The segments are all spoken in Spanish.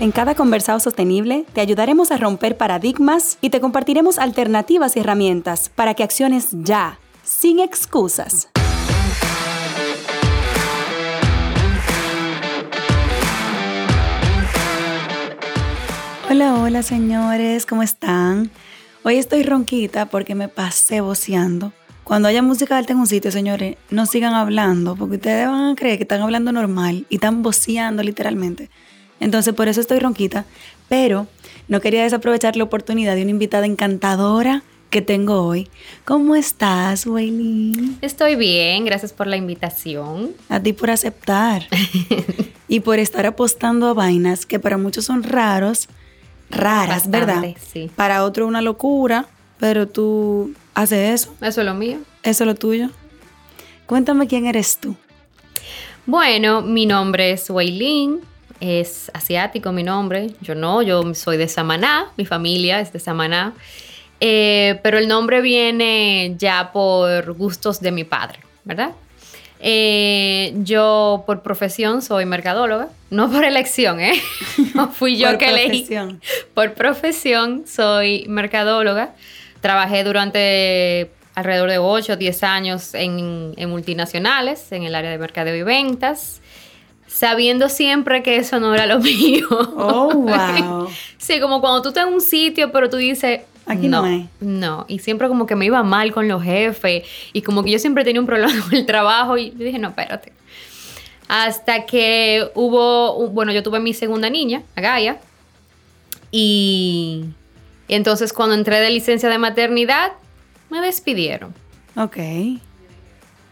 En cada conversado sostenible te ayudaremos a romper paradigmas y te compartiremos alternativas y herramientas para que acciones ya, sin excusas. Hola, hola señores, ¿cómo están? Hoy estoy ronquita porque me pasé voceando. Cuando haya música alta en un sitio, señores, no sigan hablando porque ustedes van a creer que están hablando normal y están voceando literalmente. Entonces, por eso estoy ronquita. Pero no quería desaprovechar la oportunidad de una invitada encantadora que tengo hoy. ¿Cómo estás, Waylin? Estoy bien, gracias por la invitación. A ti por aceptar. y por estar apostando a vainas que para muchos son raros, raras, ¿verdad? Sí. Para otro una locura, pero tú haces eso. Eso es lo mío. Eso es lo tuyo. Cuéntame quién eres tú. Bueno, mi nombre es Waylin, es asiático mi nombre. Yo no, yo soy de Samaná, mi familia es de Samaná. Eh, pero el nombre viene ya por gustos de mi padre, ¿verdad? Eh, yo por profesión soy mercadóloga, no por elección, ¿eh? No fui yo que elegí. profesión. Por profesión soy mercadóloga. Trabajé durante alrededor de 8 o 10 años en, en multinacionales, en el área de mercadeo y ventas, sabiendo siempre que eso no era lo mío. Oh, wow. Sí, como cuando tú estás en un sitio, pero tú dices... Aquí no es. No, y siempre como que me iba mal con los jefes y como que yo siempre tenía un problema con el trabajo y yo dije, no, espérate. Hasta que hubo, bueno, yo tuve mi segunda niña, a Gaia, y entonces cuando entré de licencia de maternidad, me despidieron. Ok.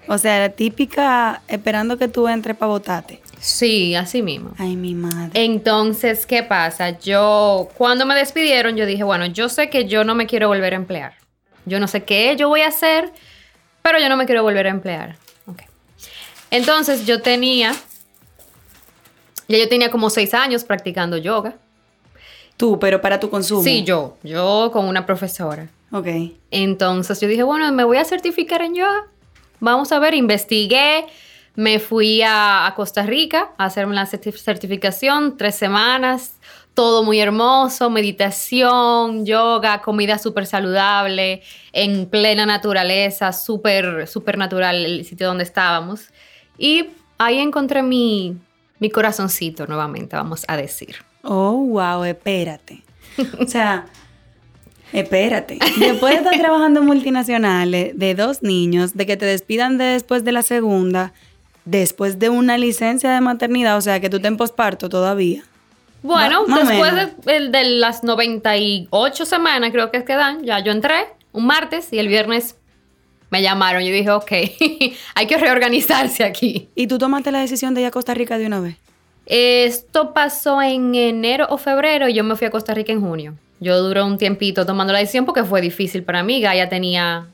O sea, la típica esperando que tú entres para votarte. Sí, así mismo. Ay, mi madre. Entonces, ¿qué pasa? Yo, cuando me despidieron, yo dije, bueno, yo sé que yo no me quiero volver a emplear. Yo no sé qué yo voy a hacer, pero yo no me quiero volver a emplear. Ok. Entonces, yo tenía, ya yo tenía como seis años practicando yoga. Tú, pero para tu consumo. Sí, yo, yo con una profesora. Ok. Entonces yo dije, bueno, me voy a certificar en yoga. Vamos a ver, investigué, me fui a, Costa Rica a hacerme la certi- certificación, tres semanas, todo muy hermoso, meditación, yoga, comida súper saludable, en plena naturaleza, súper, súper natural el sitio donde estábamos. Y ahí encontré mi, mi corazoncito nuevamente, vamos a decir. Oh, wow, espérate. O sea, espérate. Después de estar trabajando en multinacionales, de dos niños, de que te despidan de después de la segunda, después de una licencia de maternidad, o sea, que tú estás en posparto todavía. Bueno, después de, de las 98 semanas creo que es que dan, ya yo entré un martes y el viernes me llamaron. Yo dije, ok, hay que reorganizarse aquí. ¿Y tú tomaste la decisión de ir a Costa Rica de una vez? Esto pasó en enero o febrero y yo me fui a Costa Rica en junio. Yo duré un tiempito tomando la decisión porque fue difícil para mí. Ya tenía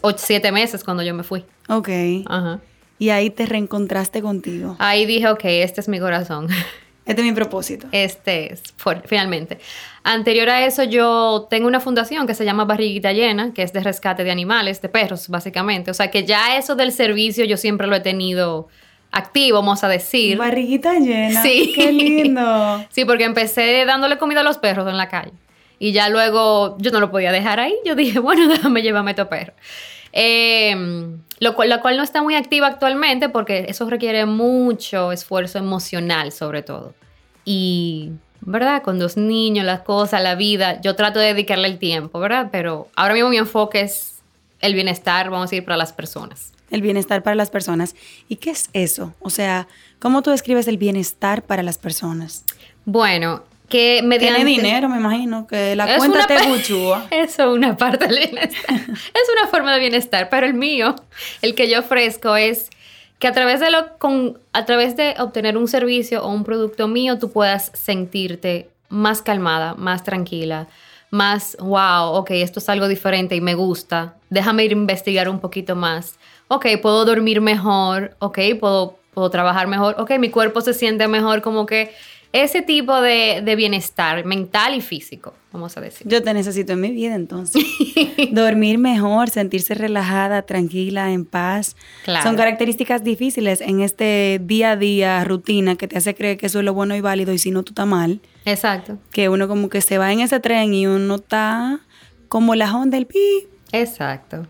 8, 7 meses cuando yo me fui. Ok. Ajá. Y ahí te reencontraste contigo. Ahí dije, ok, este es mi corazón. Este es mi propósito. Este es, finalmente. Anterior a eso, yo tengo una fundación que se llama Barriguita Llena, que es de rescate de animales, de perros, básicamente. O sea que ya eso del servicio yo siempre lo he tenido activo, vamos a decir. Barriguita llena. Sí. Qué lindo. Sí, porque empecé dándole comida a los perros en la calle. Y ya luego yo no lo podía dejar ahí. Yo dije, bueno, déjame llevarme a tu perro. Eh, lo, cual, cual no está muy activa actualmente porque eso requiere mucho esfuerzo emocional, sobre todo. Y, ¿verdad? Con dos niños, las cosas, la vida, yo trato de dedicarle el tiempo, ¿verdad? Pero ahora mismo mi enfoque es el bienestar, vamos a decir, para las personas. El bienestar para las personas. ¿Y qué es eso? O sea, ¿cómo tú describes el bienestar para las personas? Bueno, que mediante... Tiene dinero, me imagino, que la Es cuenta te buchúa. Eso es una parte del bienestar. es una forma de bienestar, pero el mío, el que yo ofrezco es que a través de lo con a través de obtener un servicio o un producto mío tú puedas sentirte más calmada, más tranquila, más, wow, ok, esto es algo diferente y me gusta, déjame ir a investigar un poquito más. Ok, puedo dormir mejor, ok, puedo, puedo trabajar mejor, ok, mi cuerpo se siente mejor, como que ese tipo de, bienestar mental y físico, vamos a decir. Yo te necesito en mi vida entonces. Dormir mejor, sentirse relajada, tranquila, en paz. Son características difíciles en este día a día, rutina, que te hace creer que eso es lo bueno y válido y si no, tú estás mal. Exacto. Que uno como que se va en ese tren y uno está como la onda del pi. Exacto.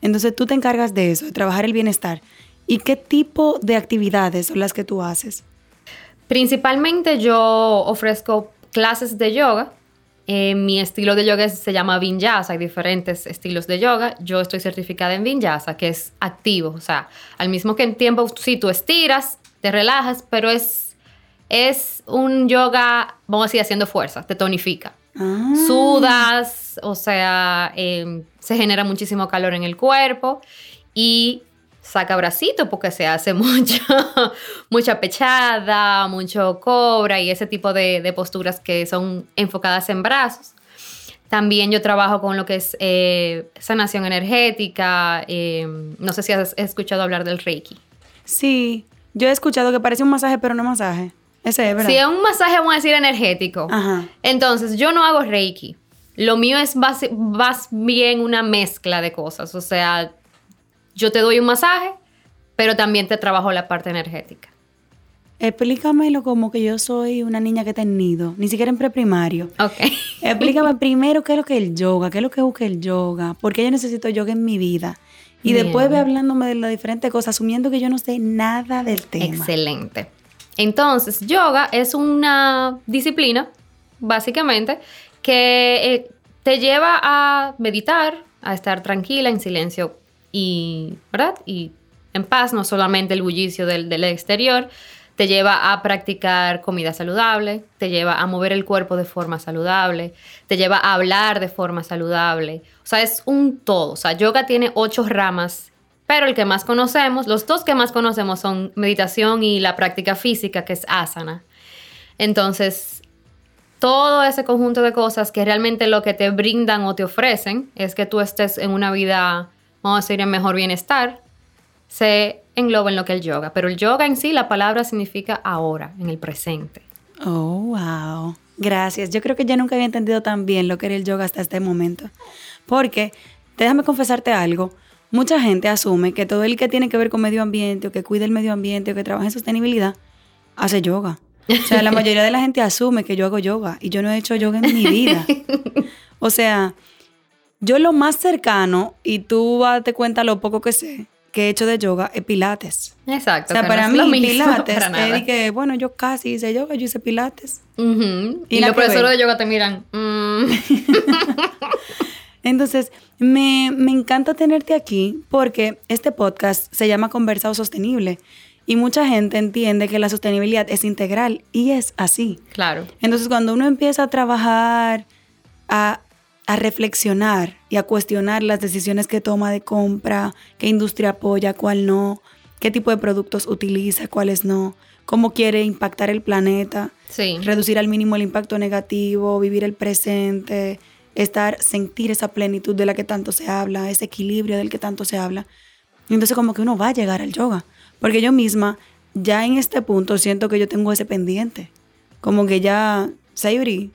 Entonces tú te encargas de eso, de trabajar el bienestar. ¿Y qué tipo de actividades son las que tú haces? Principalmente yo ofrezco clases de yoga. Eh, mi estilo de yoga se llama Vinyasa, hay diferentes estilos de yoga. Yo estoy certificada en Vinyasa, que es activo, o sea, al mismo tiempo, sí, tú estiras, te relajas, pero es, es un yoga, vamos a decir, haciendo fuerza, te tonifica. Ah. Sudas, o sea, em, se genera muchísimo calor en el cuerpo y saca bracito porque se hace mucho, mucha pechada, mucho cobra y ese tipo de, posturas que son enfocadas en brazos. También yo trabajo con lo que es eh, sanación energética. Em, no sé si has escuchado hablar del Reiki. Sí, yo he escuchado que parece un masaje, pero no masaje. Ese es, ¿verdad? Sí, es un masaje, vamos a decir, energético. Entonces, yo no hago Reiki. Lo mío es más bien una mezcla de cosas. O sea, yo te doy un masaje, pero también te trabajo la parte energética. Explícamelo como que yo soy una niña que he tenido, ni siquiera en preprimario. Ok. Explícame primero qué es lo que es el yoga, qué es lo que busca el yoga, por qué yo necesito yoga en mi vida. Y después ve hablándome de las diferentes cosas, asumiendo que yo no sé nada del tema. Excelente. Entonces, yoga es una disciplina, básicamente, que eh, te lleva a meditar, a estar tranquila, en silencio y, ¿verdad? Y en paz, no solamente el bullicio del, del exterior, te lleva a practicar comida saludable, te lleva a mover el cuerpo de forma saludable, te lleva a hablar de forma saludable. O sea, es un todo. O sea, yoga tiene ocho ramas, pero el que más conocemos, los dos que más conocemos son meditación y la práctica física, que es asana. Entonces, todo ese conjunto de cosas que realmente lo que te brindan o te ofrecen es que tú estés en una vida vamos a decir, en mejor bienestar, se engloba en lo que es el yoga. Pero el yoga en sí, la palabra significa ahora, en el presente. Oh, wow. Gracias. Yo creo que yo nunca había entendido tan bien lo que era el yoga hasta este momento. Porque, déjame confesarte algo, mucha gente asume que todo el que tiene que ver con medio ambiente o que cuida el medio ambiente o que trabaja en sostenibilidad, hace yoga. O sea, la mayoría de la gente asume que yo hago yoga y yo no he hecho yoga en mi vida. O sea, yo lo más cercano, y tú darte cuenta lo poco que sé, que he hecho de yoga, es pilates. Exacto. O sea, para mí pilates es que, bueno, yo casi hice yoga, yo hice pilates. Y, los profesores de yoga te miran. Mm". Entonces, me, me encanta tenerte aquí porque este podcast se llama Conversado Sostenible. Y mucha gente entiende que la sostenibilidad es integral y es así. Claro. Entonces, cuando uno empieza a trabajar, a a reflexionar y a cuestionar las decisiones que toma de compra, qué industria apoya, cuál no, qué tipo de productos utiliza, cuáles no, cómo quiere impactar el planeta, reducir al mínimo el impacto negativo, vivir el presente, estar, sentir esa plenitud de la que tanto se habla, ese equilibrio del que tanto se habla. Entonces como que uno va a llegar al yoga, porque yo misma ya en este punto siento que yo tengo ese pendiente, como que ya, Sayuri,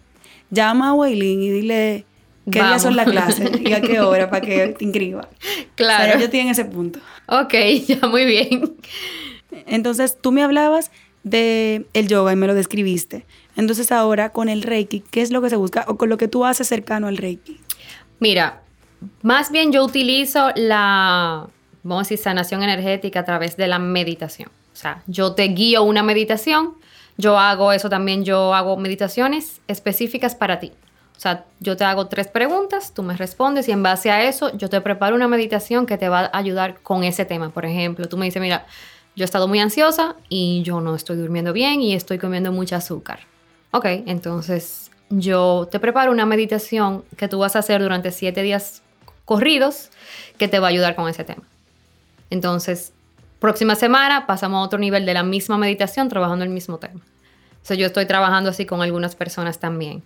llama a Waylin y dile, ¿Qué día son la clase? ¿Y a qué hora para que te inscriba? Claro. yo estoy en ese punto. Ok, ya muy bien. Entonces, tú me hablabas de el yoga y me lo describiste. Entonces, ahora con el Reiki, ¿qué es lo que se busca o con lo que tú haces cercano al Reiki? Mira, más bien yo utilizo la, vamos a decir, sanación energética a través de la meditación. O sea, yo te guío una meditación, yo hago eso también, yo hago meditaciones específicas para ti. O sea, yo te hago tres preguntas, tú me respondes y en base a eso yo te preparo una meditación que te va a ayudar con ese tema. Por ejemplo, tú me dices, mira, yo he estado muy ansiosa y yo no estoy durmiendo bien y estoy comiendo mucho azúcar. Ok, entonces yo te preparo una meditación que tú vas a hacer durante siete días corridos que te va a ayudar con ese tema. Entonces, próxima semana pasamos a otro nivel de la misma meditación trabajando el mismo tema. sea, yo estoy trabajando así con algunas personas también.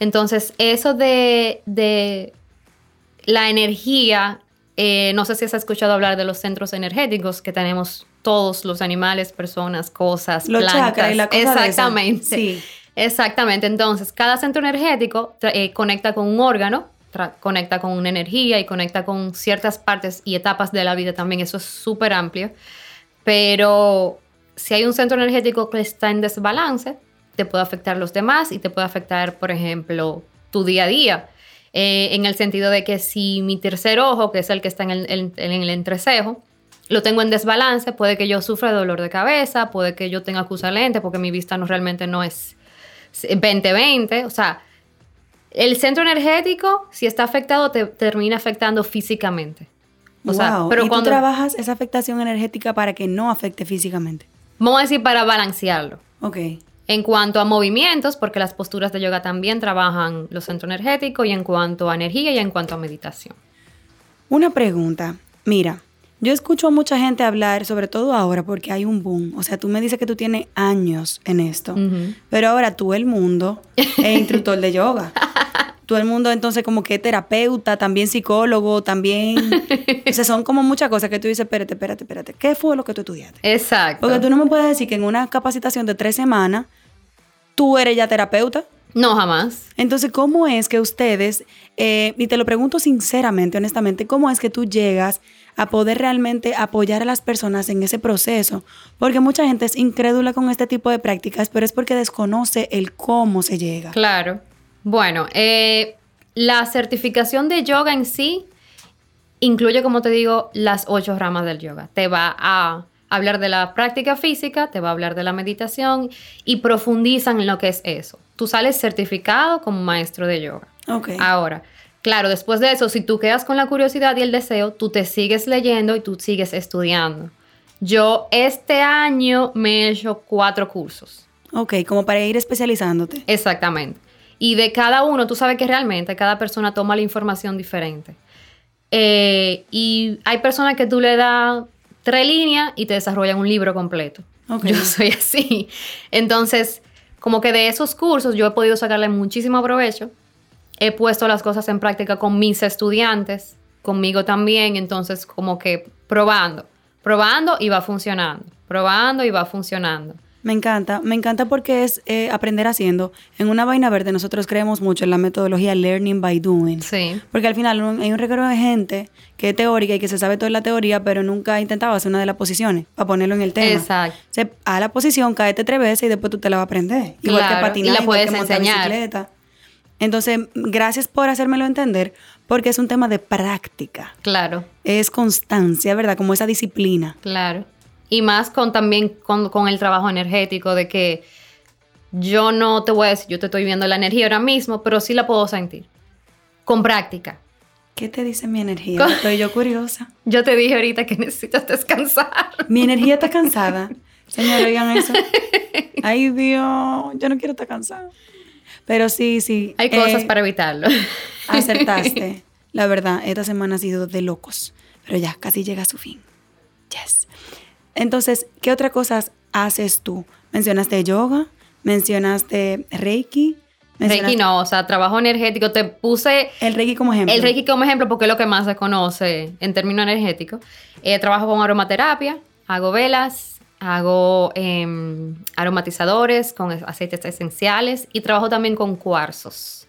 Entonces, eso de, de la energía, eh, no sé si has escuchado hablar de los centros energéticos que tenemos todos los animales, personas, cosas, Los plantas. y la cosa. Exactamente. Sí. Exactamente. Entonces, cada centro energético eh, conecta con un órgano, conecta con una energía y conecta con ciertas partes y etapas de la vida también. Eso es súper amplio. Pero si hay un centro energético que está en desbalance, te puede afectar los demás y te puede afectar, por ejemplo, tu día a día. Eh, en el sentido de que si mi tercer ojo, que es el que está en el, en- en el entrecejo, lo tengo en desbalance, puede que yo sufra dolor de cabeza, puede que yo tenga que usar lente porque mi vista no realmente no es 20-20. O sea, el centro energético, si está afectado, te termina afectando físicamente. O sea, Wow. pero y cuando tú trabajas esa afectación energética para que no afecte físicamente. vamos a decir para balancearlo. Ok. En cuanto a movimientos, porque las posturas de yoga también trabajan los centros energéticos, y en cuanto a energía y en cuanto a meditación. Una pregunta. Mira, yo escucho a mucha gente hablar, sobre todo ahora, porque hay un boom. O sea, tú me dices que tú tienes años en esto, pero ahora tú el mundo es instructor de yoga. Todo el mundo entonces como que es terapeuta, también psicólogo, también... o sea, son como muchas cosas que tú dices, espérate, espérate, espérate. ¿Qué fue lo que tú estudiaste? Exacto. Porque tú no me puedes decir que en una capacitación de tres semanas tú eres ya terapeuta. No, jamás. Entonces, ¿cómo es que ustedes, eh, y te lo pregunto sinceramente, honestamente, cómo es que tú llegas a poder realmente apoyar a las personas en ese proceso? Porque mucha gente es incrédula con este tipo de prácticas, pero es porque desconoce el cómo se llega. Claro. Bueno, eh, la certificación de yoga en sí incluye, como te digo, las ocho ramas del yoga. Te va a hablar de la práctica física, te va a hablar de la meditación y profundizan en lo que es eso. Tú sales certificado como maestro de yoga. Ok. Ahora, claro, después de eso, si tú quedas con la curiosidad y el deseo, tú te sigues leyendo y tú sigues estudiando. Yo este año me he hecho cuatro cursos. Ok, como para ir especializándote. Exactamente. Y de cada uno, tú sabes que realmente cada persona toma la información diferente. Eh, y hay personas que tú le das tres líneas y te desarrollan un libro completo. Yo soy así. Entonces, como que de esos cursos yo he podido sacarle muchísimo provecho. He puesto las cosas en práctica con mis estudiantes, conmigo también. Entonces, como que probando, probando y va funcionando. Probando y va funcionando. Me encanta, me encanta porque es eh, aprender haciendo. En una vaina verde nosotros creemos mucho en la metodología learning by doing. Sí. Porque al final un- hay un reguero de gente que es teórica y que se sabe toda la teoría, pero nunca ha intentado hacer una de las posiciones para ponerlo en el tema. Exacto. Se, a la posición, caete tres veces y después tú te la vas a aprender. Igual Claro, que patinar, y la igual puedes que montar enseñar. bicicleta. Entonces, gracias por hacérmelo entender, porque es un tema de práctica. Claro. Es constancia, ¿verdad? Como esa disciplina. Claro. Y más con también con, con el trabajo energético, de que yo no te voy a decir, yo te estoy viendo la energía ahora mismo, pero sí la puedo sentir. Con práctica. ¿Qué te dice mi energía? Estoy yo curiosa. Yo te dije ahorita que necesitas descansar. Mi energía está cansada. Señor, oigan eso. Ay, Dios, yo no quiero estar cansada. Pero sí, sí. Hay cosas eh, para evitarlo. Acertaste. La verdad, esta semana ha sido de locos. Pero ya, casi llega a su fin. Yes. Entonces, ¿qué otras cosas haces tú? Mencionaste yoga, mencionaste Reiki. Reiki no, o sea, trabajo energético. Te puse El Reiki como ejemplo. el Reiki como ejemplo porque es lo que más se conoce en términos energéticos. Eh, trabajo con aromaterapia, hago velas, hago em, aromatizadores con es- aceites esenciales y trabajo también con cuarzos.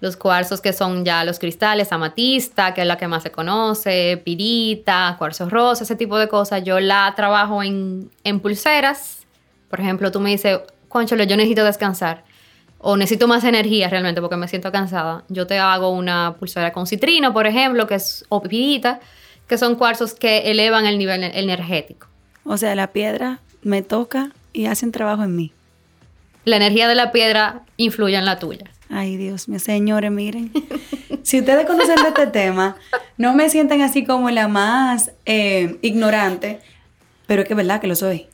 Los cuarzos que son ya los cristales, amatista, que es la que más se conoce, pirita, cuarzo rosa, ese tipo de cosas. Yo la trabajo en, en pulseras. Por ejemplo, tú me dices, Concholo, yo necesito descansar o necesito más energía realmente porque me siento cansada, yo te hago una pulsera con citrino, por ejemplo, que es o pirita, que son cuarzos que elevan el nivel energético. O sea, la piedra me toca y hace un trabajo en mí. La energía de la piedra influye en la tuya. Ay, Dios mío, señores, miren. Si ustedes conocen de este tema, no me sientan así como la más eh, ignorante, pero es que es verdad que lo soy.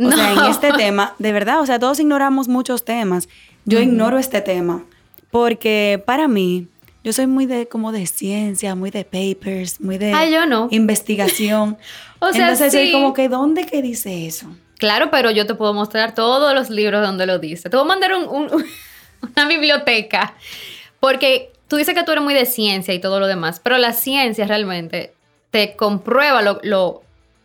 O sea, en No. este tema, de verdad, o sea, todos ignoramos muchos temas. Yo ignoro este tema porque para mí, yo soy muy de como de ciencia, muy de papers, muy de Ay, yo no. investigación. O sea, Entonces soy sí. como que, ¿dónde que dice eso? Claro, pero yo te puedo mostrar todos los libros donde lo dice. Te voy a mandar una biblioteca. Porque tú dices que tú eres muy de ciencia y todo lo demás, pero la ciencia realmente te comprueba lo,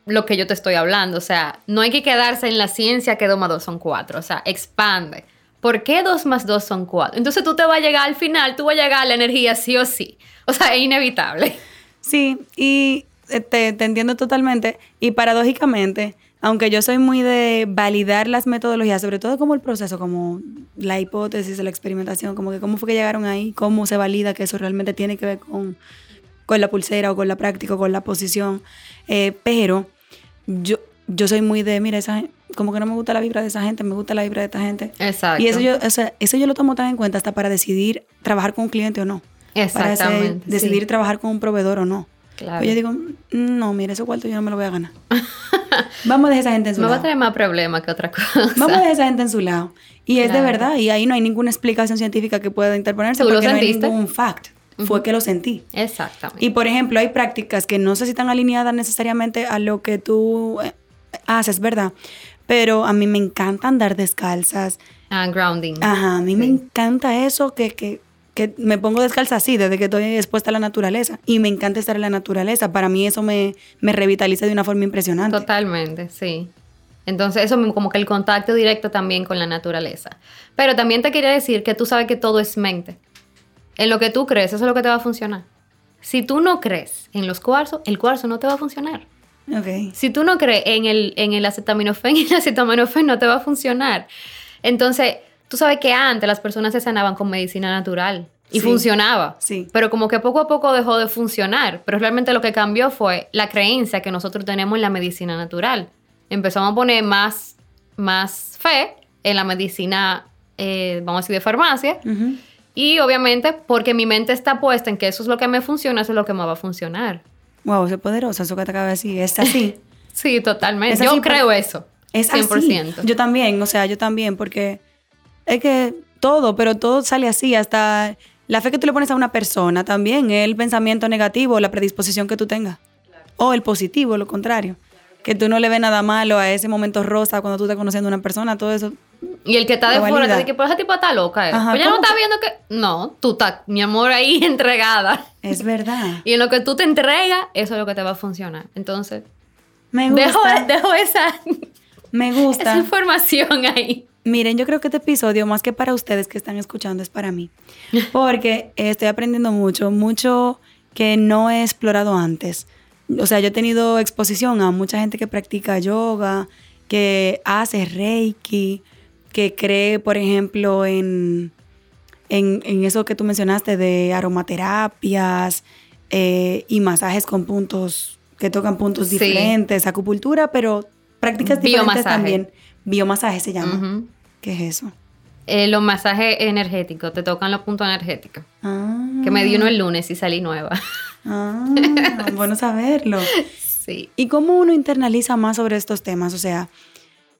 lo, que yo te estoy hablando. O sea, no hay que quedarse en la ciencia que 2 más 2 son 4. O sea, expande. ¿Por qué 2 más 2 son 4? Entonces tú te vas a llegar al final, tú vas a llegar a la energía sí o sí. O sea, es inevitable. Sí, y eh, te, te entiendo totalmente. Y paradójicamente, aunque yo soy muy de validar las metodologías, sobre todo como el proceso, como la hipótesis, la experimentación, como que cómo fue que llegaron ahí, cómo se valida que eso realmente tiene que ver con, con la pulsera o con la práctica o con la posición. Eh, pero yo, yo soy muy de, mira, esa, como que no me gusta la vibra de esa gente, me gusta la vibra de esta gente. Exacto. Y eso yo, eso yo lo tomo tan en cuenta hasta para decidir trabajar con un cliente o no. Exactamente. Para decidir trabajar con un proveedor o no. Claro. yo digo, no, mira, ese cuarto yo no me lo voy a ganar. Vamos a dejar esa gente en su lado. Me va a traer más problemas que otra cosa. Vamos a dejar esa gente en su lado. Y es de verdad, y ahí no hay ninguna explicación científica que pueda interponerse porque no hay ningún fact. Fue que lo sentí. Exactamente. Y por ejemplo, hay prácticas que no sé si están alineadas necesariamente a lo que tú eh, haces, ¿verdad? Pero a mí me encanta andar descalzas. Ah, grounding. Ajá, a mí me encanta eso que, que que me pongo descalza así desde que estoy expuesta a la naturaleza. Y me encanta estar en la naturaleza. Para mí eso me, me revitaliza de una forma impresionante. Totalmente, sí. Entonces eso como que el contacto directo también con la naturaleza. Pero también te quería decir que tú sabes que todo es mente. En lo que tú crees, eso es lo que te va a funcionar. Si tú no crees en los cuarzos, el cuarzo no te va a funcionar. Okay. Si tú no crees en el, en el acetaminofén, el acetaminofén no te va a funcionar. Entonces, Tú sabes que antes las personas se sanaban con medicina natural y funcionaba. Sí. Pero como que poco a poco dejó de funcionar. Pero realmente lo que cambió fue la creencia que nosotros tenemos en la medicina natural. Empezamos a poner más, más fe en la medicina, eh, vamos a decir, de farmacia. Y obviamente porque mi mente está puesta en que eso es lo que me funciona, eso es lo que me va a funcionar. Wow, es poderosa eso que te acaba de decir. Es así. sí, totalmente. yo creo eso. Es 100%. Así. Yo también, o sea, yo también, porque es que todo, pero todo sale así, hasta la fe que tú le pones a una persona también, el pensamiento negativo, la predisposición que tú tengas. O el positivo, lo contrario. Que tú no le ves nada malo a ese momento rosa cuando tú estás conociendo a una persona, todo eso. Y el que está de fuera te dice que pues ese tipo está loca. Eh. pues ya no está viendo que. No, tú estás, mi amor, ahí entregada. Es verdad. y en lo que tú te entregas, eso es lo que te va a funcionar. Entonces. Me gusta. Dejo, dejo esa. Me gusta. Esa información ahí. Miren, yo creo que este episodio, más que para ustedes que están escuchando, es para mí. Porque estoy aprendiendo mucho, mucho que no he explorado antes. O sea, yo he tenido exposición a mucha gente que practica yoga, que hace reiki, que cree, por ejemplo, en, en, eso que tú mencionaste de aromaterapias eh, y masajes con puntos, que tocan puntos diferentes, acupuntura, pero prácticas diferentes también. Biomasaje se llama. ¿Qué es eso? Eh, los masajes energéticos, te tocan los puntos energéticos. Ah. Que me di uno el lunes y salí nueva. Ah, bueno saberlo. Sí. ¿Y cómo uno internaliza más sobre estos temas? O sea,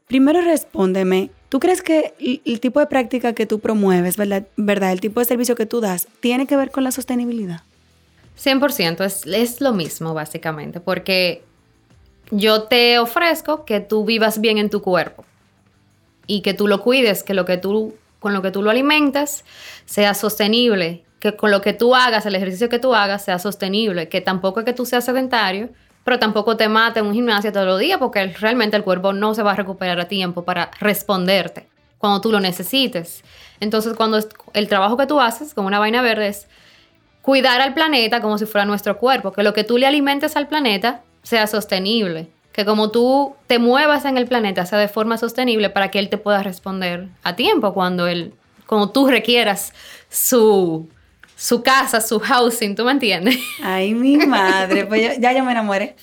primero respóndeme, ¿tú crees que el, tipo de práctica que tú promueves, ¿verdad? ¿verdad? El tipo de servicio que tú das, tiene que ver con la sostenibilidad? 100%, es, es lo mismo básicamente, porque yo te ofrezco que tú vivas bien en tu cuerpo y que tú lo cuides, que lo que tú con lo que tú lo alimentas sea sostenible, que con lo que tú hagas, el ejercicio que tú hagas sea sostenible, que tampoco es que tú seas sedentario, pero tampoco te mate en un gimnasio todos los días porque realmente el cuerpo no se va a recuperar a tiempo para responderte cuando tú lo necesites. Entonces, cuando el trabajo que tú haces con una vaina verde es cuidar al planeta como si fuera nuestro cuerpo, que lo que tú le alimentes al planeta sea sostenible, que como tú te muevas en el planeta sea de forma sostenible para que él te pueda responder a tiempo cuando él, como tú requieras su, su casa, su housing, ¿tú me entiendes? Ay, mi madre, pues ya yo me enamoré.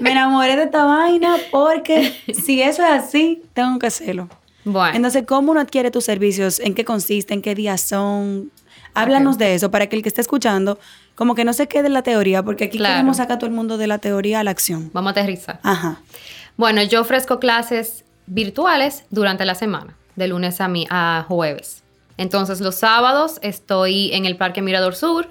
Me enamoré de esta vaina porque si eso es así, tengo que hacerlo. Bueno. Entonces, ¿cómo uno adquiere tus servicios? ¿En qué consisten? ¿Qué días son? Háblanos de eso para que el que esté escuchando como que no se quede en la teoría, porque aquí queremos sacar todo el mundo de la teoría a la acción. Vamos a aterrizar. Ajá. Bueno, yo ofrezco clases virtuales durante la semana, de lunes a, mi, a jueves. Entonces, los sábados estoy en el Parque Mirador Sur,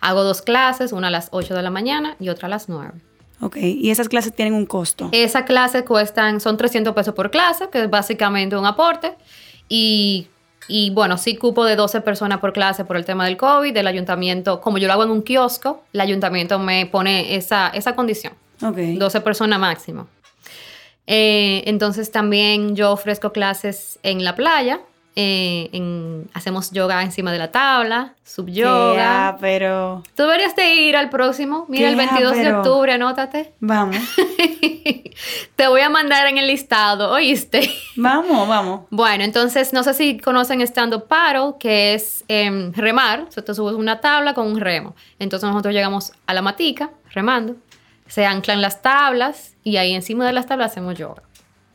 hago dos clases, una a las 8 de la mañana y otra a las 9. Ok, y esas clases tienen un costo. Esas clases cuestan, son 300 pesos por clase, que es básicamente un aporte. Y, y bueno, sí cupo de 12 personas por clase por el tema del COVID, del ayuntamiento, como yo lo hago en un kiosco, el ayuntamiento me pone esa, esa condición. Ok. 12 personas máximo. Eh, entonces también yo ofrezco clases en la playa. Eh, en- hacemos yoga encima de la tabla, subyoga. pero Tú deberías de ir al próximo. Mira, el Qué 22 de octubre, anótate. Vamos, Te voy a mandar en el listado, ¿oíste? vamos, vamos. Bueno, entonces no sé si conocen Stand Up Paddle, que es em, remar. O sea, tú subes una tabla con un remo. Entonces nosotros llegamos a la matica, remando. Se anclan las tablas y ahí encima de las tablas hacemos yoga.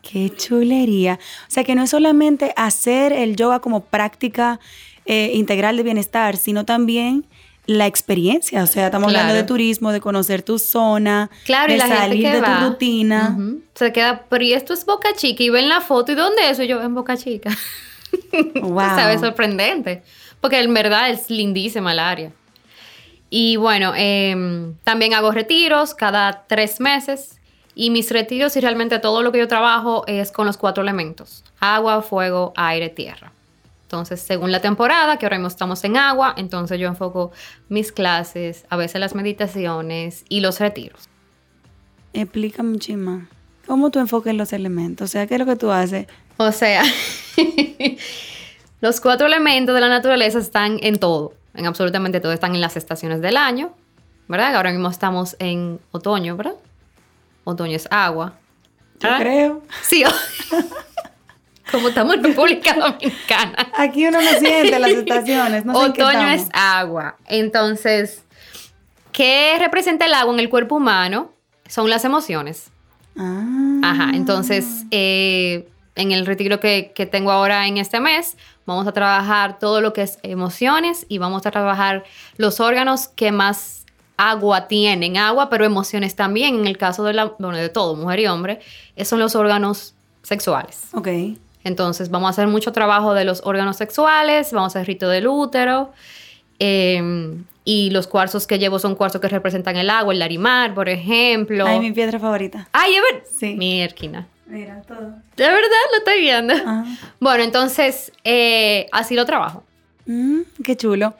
Qué chulería. O sea que no es solamente hacer el yoga como práctica eh, integral de bienestar, sino también la experiencia. O sea, estamos hablando de turismo, de conocer tu zona, Claro, de y la gente salir que de va, tu rutina. se queda, pero y esto es Boca Chica y ven la foto y ¿dónde es eso? Yo en Boca Chica. Wow. ¿Sabes? Sorprendente. Porque en verdad es lindísima el área. Y bueno, em, también hago retiros cada tres meses. Y mis retiros y realmente todo lo que yo trabajo es con los cuatro elementos. Agua, fuego, aire, tierra. Entonces, según la temporada, que ahora mismo estamos en agua, entonces yo enfoco mis clases, a veces las meditaciones y los retiros. Explícame un chisma. ¿Cómo tú enfocas los elementos? O sea, ¿qué es lo que tú haces? O sea, los cuatro elementos de la naturaleza están en todo, en absolutamente todo. Están en las estaciones del año, ¿verdad? Ahora mismo estamos en otoño, ¿verdad? Otoño es agua. Yo ¿Ah? creo. Sí, o- como estamos en República Dominicana. Aquí uno no siente las estaciones. No sé Otoño es agua. Entonces, ¿qué representa el agua en el cuerpo humano? Son las emociones. Ah. Ajá, entonces eh, en el retiro que, que tengo ahora en este mes, vamos a trabajar todo lo que es emociones y vamos a trabajar los órganos que más agua tienen, agua, pero emociones también. En el caso de, la, bueno, de todo, mujer y hombre, son los órganos sexuales. Ok. Entonces vamos a hacer mucho trabajo de los órganos sexuales, vamos a hacer rito del útero. eh, y los cuarzos que llevo son cuarzos que representan el agua, el larimar, por ejemplo. Ay, mi piedra favorita. Ay, es verdad. Sí. Mi erquina. Mira, todo. De verdad, lo estoy viendo. Bueno, entonces, eh, así lo trabajo. Mm, qué chulo.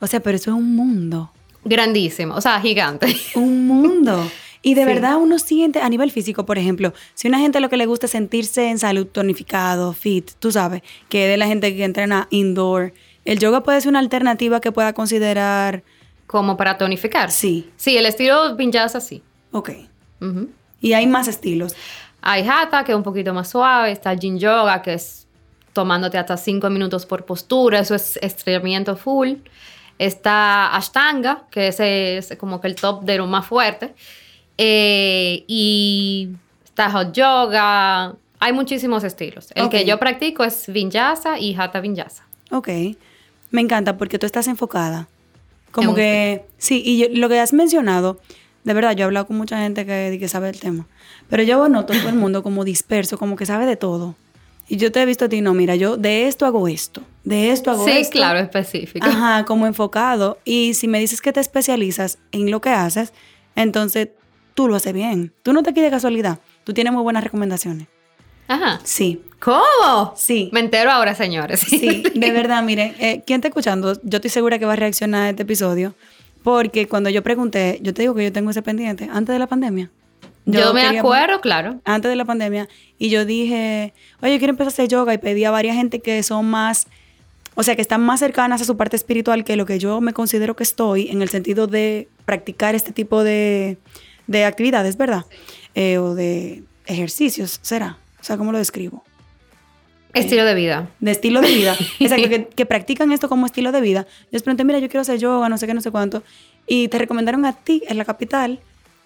O sea, pero eso es un mundo. Grandísimo, o sea, gigante. Un mundo. Y de Sí. verdad uno siente a nivel físico, por ejemplo, si una gente lo que le gusta es sentirse en salud, tonificado, fit, tú sabes, que es de la gente que entrena indoor, el yoga puede ser una alternativa que pueda considerar, Como para tonificar. sí, Sí, el estilo vinyasa sí. ok. Ujú. Y hay más estilos. Hay hatha, que es un poquito más suave. Está yin yoga, que es tomándote hasta 5 minutos por postura. Eso es estreñimiento full. Está ashtanga, que es como que el top de lo más fuerte. Eh, y está hot yoga. Hay muchísimos estilos. El que yo practico es vinyasa y hatha vinyasa. Ok. Me encanta porque tú estás enfocada. Como En que, sí, y yo- lo que has mencionado, de verdad, yo he hablado con mucha gente que, que sabe el tema, pero yo noto todo el mundo como disperso, como que sabe de todo. Y yo te he visto a ti, no, mira, yo de esto hago esto, de esto hago Sí, esto. claro, específico. Ajá, como enfocado. Y si me dices que te especializas en lo que haces, entonces tú lo haces bien. Tú no te quedes de casualidad. Tú tienes muy buenas recomendaciones. Ajá. Sí, ¿Cómo? sí. Me entero ahora, señores. Sí, de verdad, miren, eh, ¿quién está escuchando? Yo estoy segura que va a reaccionar a este episodio, porque cuando yo pregunté, yo te digo que yo tengo ese pendiente antes de la pandemia. Yo, me acuerdo, claro. Antes de la pandemia, y yo dije, oye, quiero empezar a hacer yoga, y pedí a varias gente que son más, o sea, que están más cercanas a su parte espiritual que lo que yo me considero que estoy, en el sentido de practicar este tipo de, de actividades, ¿verdad? Eh, o de ejercicios, ¿será? O sea, ¿cómo lo describo? Estilo de vida. de estilo de vida. Exacto, que, que practican esto como estilo de vida. Yo les pregunté, mira, yo quiero hacer yoga, no sé qué, no sé cuánto. Y te recomendaron a ti en la capital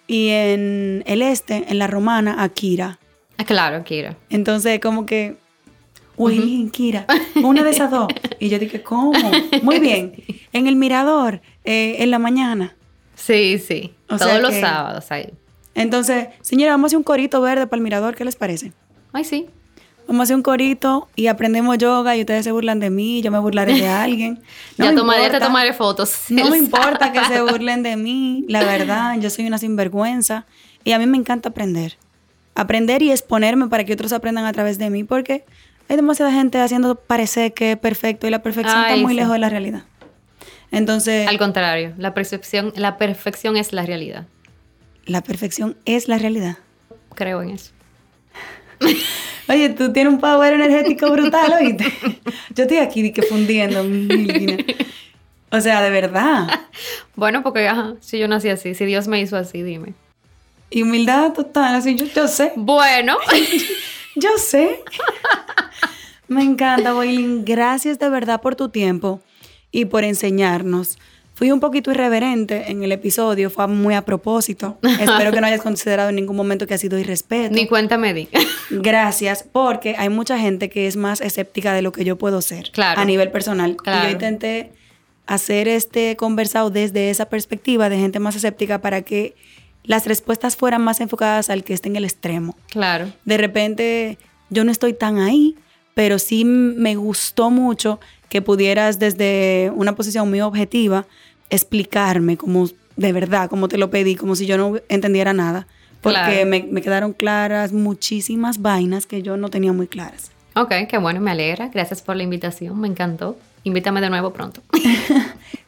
y en el este, en la romana, a Kira. Ah, Claro, Kira. Entonces, como que, uy, Kira, una de esas dos. Y yo dije, ¿cómo? Muy bien. En el mirador, eh, en la mañana. Sí, sí. O Todos los que- sábados ahí. Entonces, señora, vamos a hacer un corito verde para el mirador, ¿qué les parece? Ay, sí. Vamos a hacer un corito y aprendemos yoga y ustedes se burlan de mí, yo me burlaré de alguien. No ya tomaré, te tomaré fotos. No me importa que se burlen de mí, la verdad, yo soy una sinvergüenza y a mí me encanta aprender. Aprender y exponerme para que otros aprendan a través de mí porque hay demasiada gente haciendo parecer que es perfecto y la perfección Ay, está muy sí. lejos de la realidad. Entonces, Al contrario, la percepción, la perfección es la realidad. la perfección es la realidad. Creo en eso. Oye, tú tienes un power energético brutal, ¿oíste? Yo estoy aquí que fundiendo. O sea, de verdad. Bueno, porque ajá, si yo nací así, si Dios me hizo así, dime. Y humildad total, así yo, yo sé. Bueno, Yo sé. Me encanta, Boylin. Gracias de verdad por tu tiempo y por enseñarnos. Fui un poquito irreverente en el episodio, fue muy a propósito. Espero que no hayas considerado en ningún momento que ha sido irrespeto. ni cuenta me di. Gracias, porque hay mucha gente que es más escéptica de lo que yo puedo ser Claro. a nivel personal. Y Claro. yo intenté hacer este conversado desde esa perspectiva de gente más escéptica para que las respuestas fueran más enfocadas al que esté en el extremo Claro. de repente yo no estoy tan ahí, pero sí me gustó mucho que pudieras desde una posición muy objetiva explicarme como de verdad, como te lo pedí, como si yo no entendiera nada. Porque Claro. me, me quedaron claras muchísimas vainas que yo no tenía muy claras. Ok, qué bueno, me alegra. Gracias por la invitación, me encantó. Invítame de nuevo pronto.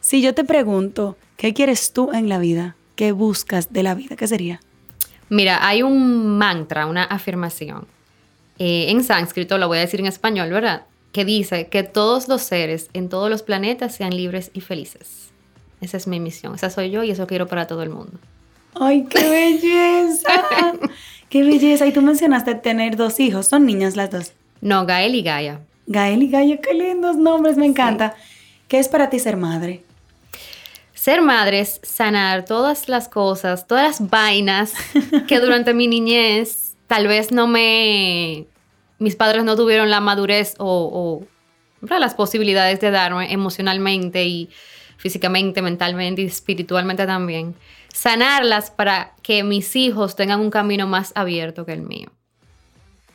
Si yo te pregunto, ¿qué quieres tú en la vida? ¿Qué buscas de la vida? ¿Qué sería? Mira, hay un mantra, una afirmación. eh, en sánscrito, lo voy a decir en español, ¿verdad? Que dice que todos los seres en todos los planetas sean libres y felices. Esa es mi misión, esa soy yo y eso quiero para todo el mundo. ¡Ay, qué belleza! ¡Qué belleza! Y tú mencionaste tener dos hijos, son niñas las dos. No, Gael y Gaia. Gael y Gallo, qué lindos nombres, me encanta. ¿Qué es para ti ser madre? Ser madre es sanar todas las cosas, todas las vainas que durante mi niñez tal vez no me... Mis padres no tuvieron la madurez o, o, las posibilidades de darme emocionalmente y físicamente, mentalmente y espiritualmente también. Sanarlas para que mis hijos tengan un camino más abierto que el mío.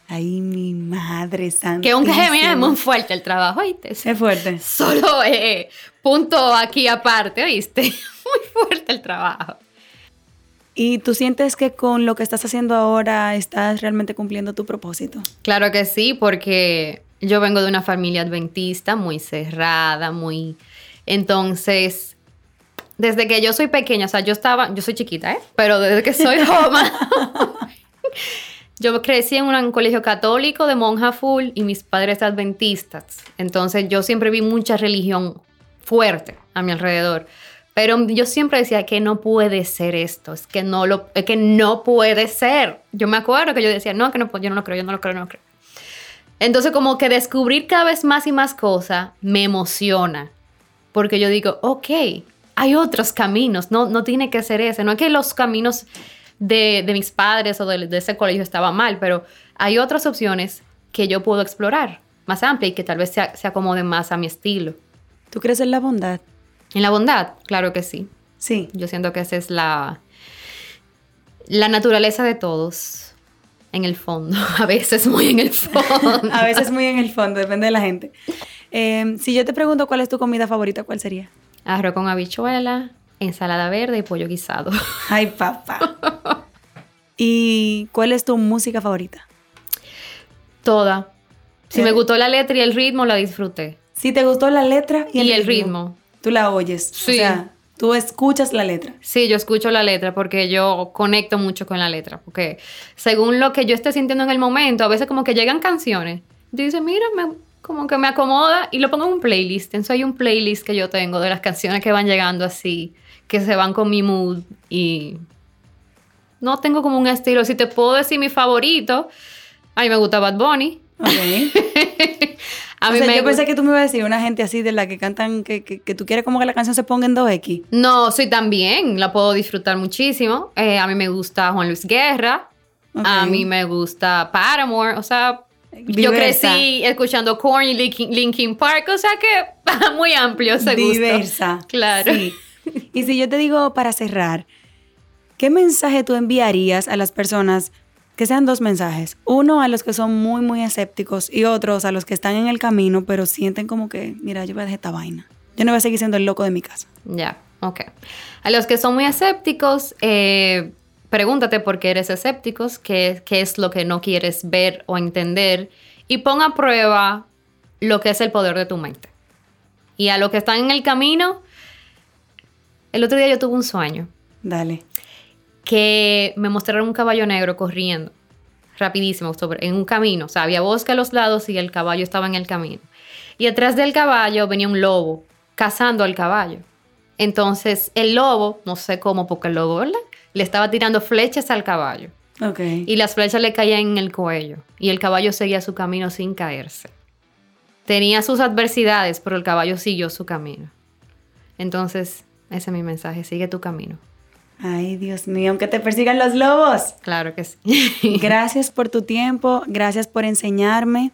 Ay, mi madre santa. Que aunque mira, es muy fuerte el trabajo, ¿oíste? Es fuerte. Solo eh, punto aquí aparte, ¿oíste? Muy fuerte el trabajo. ¿Y tú sientes que con lo que estás haciendo ahora estás realmente cumpliendo tu propósito? Claro que sí, porque yo vengo de una familia adventista muy cerrada, muy... Entonces, desde que yo soy pequeña, o sea, yo estaba, yo soy chiquita, ¿eh? Pero desde que soy joven, yo crecí en un colegio católico de monja full y mis padres adventistas. Entonces, yo siempre vi mucha religión fuerte a mi alrededor. Pero yo siempre decía que no puede ser esto, es que no lo, es que no puede ser. Yo me acuerdo que yo decía, no, que no, yo no lo creo, yo no lo creo, no lo creo. Entonces como que descubrir cada vez más y más cosas me emociona, porque yo digo, ok, hay otros caminos, no, no tiene que ser ese, no es que los caminos de, de mis padres o de, de ese colegio estaban mal, pero hay otras opciones que yo puedo explorar más amplia y que tal vez se, se acomoden más a mi estilo. ¿Tú crees en la bondad? En la bondad, claro que sí. Sí. Yo siento que esa es la, la naturaleza de todos, en el fondo, a veces muy en el fondo. A veces muy en el fondo, depende de la gente. Eh, si yo te pregunto cuál es tu comida favorita, ¿cuál sería? Arroz con habichuela, ensalada verde y pollo guisado. Ay, papá. ¿Y cuál es tu música favorita? Toda. Si Eh. me gustó la letra y el ritmo, la disfruté. Si te gustó la letra y el, Y el ritmo. Tú la oyes. O Sí. sea, tú escuchas la letra. Sí, yo escucho la letra porque yo conecto mucho con la letra. Porque según lo que yo esté sintiendo en el momento, a veces como que llegan canciones. Dice, mira, me- como que me acomoda y lo pongo en un playlist. Entonces hay un playlist que yo tengo de las canciones que van llegando así, que se van con mi mood y no tengo como un estilo. Si te puedo decir mi favorito, a mí me gusta Bad Bunny. Ok. A o mí sea, me yo pensé que tú me ibas a decir una gente así de la que cantan, que, que, que tú quieres como que la canción se ponga en 2X. No, sí, también la puedo disfrutar muchísimo. Eh, a mí me gusta Juan Luis Guerra. A mí me gusta Paramore. O sea, yo crecí escuchando Korn y Linkin, Park. O sea que muy amplio ese gusto. Diversa. Claro. Sí. Y si yo te digo para cerrar, ¿qué mensaje tú enviarías a las personas que sean dos mensajes. Uno a los que son muy, muy escépticos y otros a los que están en el camino, pero sienten como que, mira, yo voy a dejar esta vaina. Yo no voy a seguir siendo el loco de mi casa. Ya, ok. A los que son muy escépticos, eh, pregúntate por qué eres escépticos, qué, qué es lo que no quieres ver o entender y pon a prueba lo que es el poder de tu mente. Y a los que están en el camino, el otro día yo tuve un sueño Dale. que me mostraron un caballo negro corriendo rapidísimo sobre, en un camino. O sea, había bosque a los lados y el caballo estaba en el camino. Y atrás del caballo venía un lobo cazando al caballo. Entonces el lobo, no sé cómo, porque el lobo, ¿verdad? Le estaba tirando flechas al caballo. Ok. Y las flechas le caían en el cuello. Y el caballo seguía su camino sin caerse. Tenía sus adversidades, pero el caballo siguió su camino. Entonces, ese es mi mensaje, sigue tu camino. Ay, Dios mío, aunque te persigan los lobos. Claro que sí. Gracias por tu tiempo, gracias por enseñarme,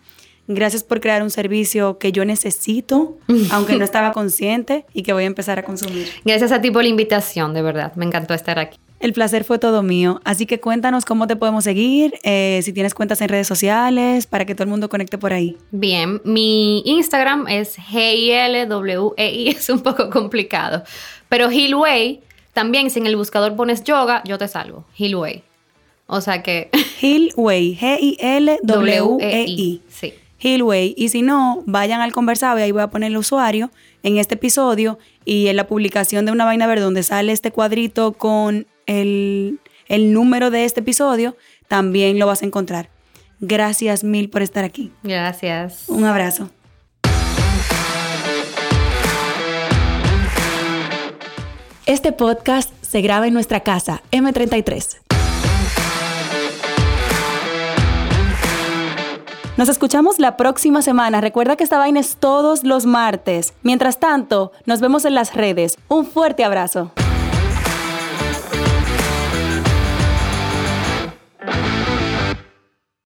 gracias por crear un servicio que yo necesito, aunque no estaba consciente y que voy a empezar a consumir. Gracias a ti por la invitación, de verdad. Me encantó estar aquí. El placer fue todo mío, así que cuéntanos cómo te podemos seguir, eh, si tienes cuentas en redes sociales, para que todo el mundo conecte por ahí. Bien, mi Instagram es G-I-L-W-E-I, es un poco complicado. Pero Hillway, también si en el buscador pones yoga, yo te salvo. Hillway. O sea que... Hillway, G-I-L-W-E-I. Sí. Hillway. Y si no, vayan al conversado y ahí voy a poner el usuario en este episodio y en la publicación de una vaina verde donde sale este cuadrito con el, el número de este episodio, también lo vas a encontrar. Gracias mil por estar aquí. Gracias. Un abrazo. Este podcast se graba en nuestra casa, M33. Nos escuchamos la próxima semana. Recuerda que esta vaina es todos los martes. Mientras tanto, nos vemos en las redes. Un fuerte abrazo.